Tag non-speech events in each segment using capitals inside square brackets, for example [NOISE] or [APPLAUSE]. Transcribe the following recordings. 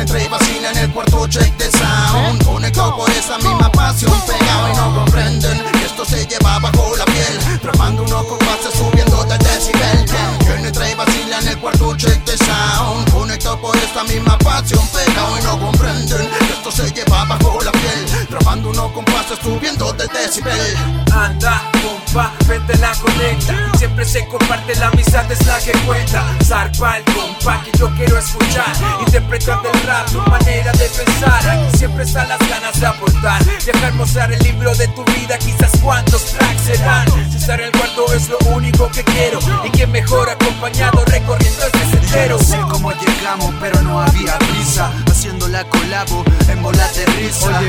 entra y vacila en el cuarto check de sound. Conectado por esa misma pasión Pegado y no comprenden que esto se lleva bajo la piel. Tramando unos compases subiendo del decibel. Quien entra y vacila en el cuarto check de sound. Conectado por esta misma pasión Pegado y no comprenden que esto se lleva bajo la piel. Tramando unos compases subiendo del decibel. Anda, compa, vente la conecta. Siempre se comparte la amistad, es la que cuenta. Zarpa el compa que yo quiero escuchar. Interpretando el rap, tu manera de pensar. Aquí siempre están las ganas de aportar. Dejar mostrar el libro de tu vida, quizás cuántos tracks serán. Si estar en el cuarto es lo único que quiero. Y que mejor acompañado recorriendo este sendero sé cómo llegamos, pero no había prisa. Haciendo la colabo en bola de risa.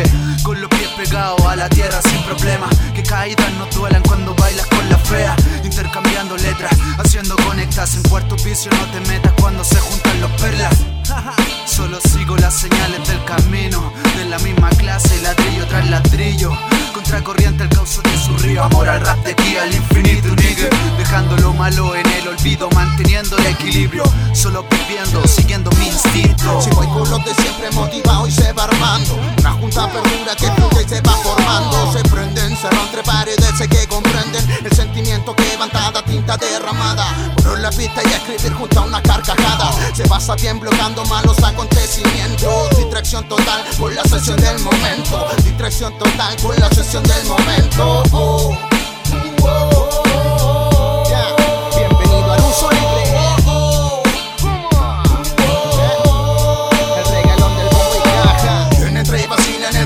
Con los pies pegados a la tierra sin problema. Que caídas no duelan cuando bailas con la fea. Intercambiando letras, haciendo conectas. En cuarto vicio no te metas cuando se juntan los perlas. [LAUGHS] Solo sigo las señales del camino. De la misma clase, ladrillo tras ladrillo equilibrio Solo viviendo, siguiendo mi instinto. Si voy con los de siempre motivado y se va armando Una junta perdura que fluye y se va formando. Se prenden, se entre paredes, sé que comprenden El sentimiento que levantada, tinta derramada. Por la pista y escribir junto a una carcajada. Se pasa bien bloqueando malos acontecimientos. Distracción total con la sesión del momento. Distracción total con la sesión del momento. Oh.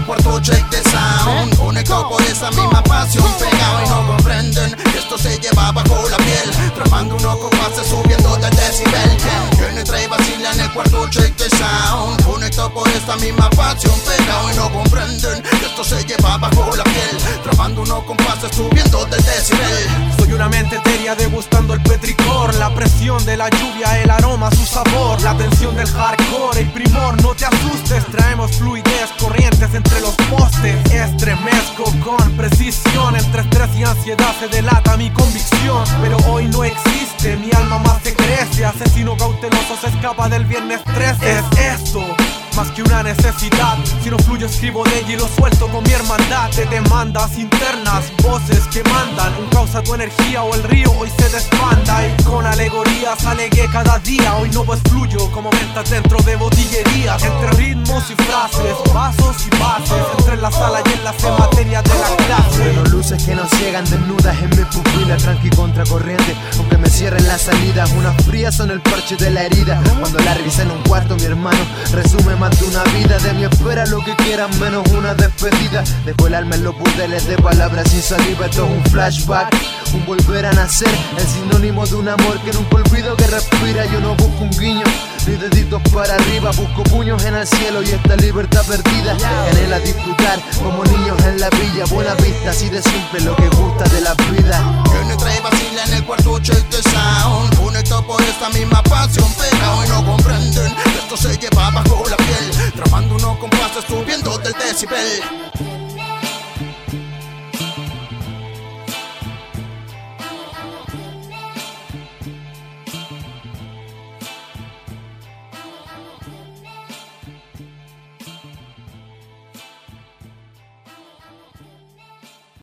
En el cuarto check de sound Conectado por esa misma pasión Pegado y no comprenden que esto se lleva bajo la piel. Tramando unos compases subiendo del decibel. Quien entra y vacila en el cuarto check de sound. Conectado por esta misma pasión Pegado y no comprenden que esto se lleva bajo la piel. Tramando unos compases subiendo del decibel. Soy una mente etérea degustando el petricor. La presión de la lluvia, el aroma, su sabor. La tensión del hardcore, el primor, no te asustes. Traemos fluidez, precisión Entre estrés y ansiedad se delata mi convicción Pero hoy no existe, mi alma más se crece Asesino cauteloso se escapa del viernes 13 Es esto más que una necesidad. Si no fluyo, escribo de ella y lo suelto con mi hermandad. De demandas internas, voces que mandan. Un causa tu energía o el río hoy se desbanda. Y con alegorías alegué cada día. Hoy no pues fluyo como ventas dentro de botillerías. Entre ritmos y Luces que nos ciegan desnudas en mi pupila, tranqui contracorriente, aunque me cierren las salidas. Unas frías son el parche de la herida. Cuando la revisa en un cuarto, mi hermano resume más de una vida. De mi espera lo que quieran, menos una despedida. Dejo el alma en los burdeles de palabras sin saliva. Esto es un flashback, un volver a nacer. El sinónimo de un amor que nunca olvido que respira. Yo no busco un guiño. Ni deditos para arriba, busco puños en el cielo y esta libertad perdida. Anhela disfrutar como niños en la villa. Buena vista, así de simple lo que gusta de la vida. Decibel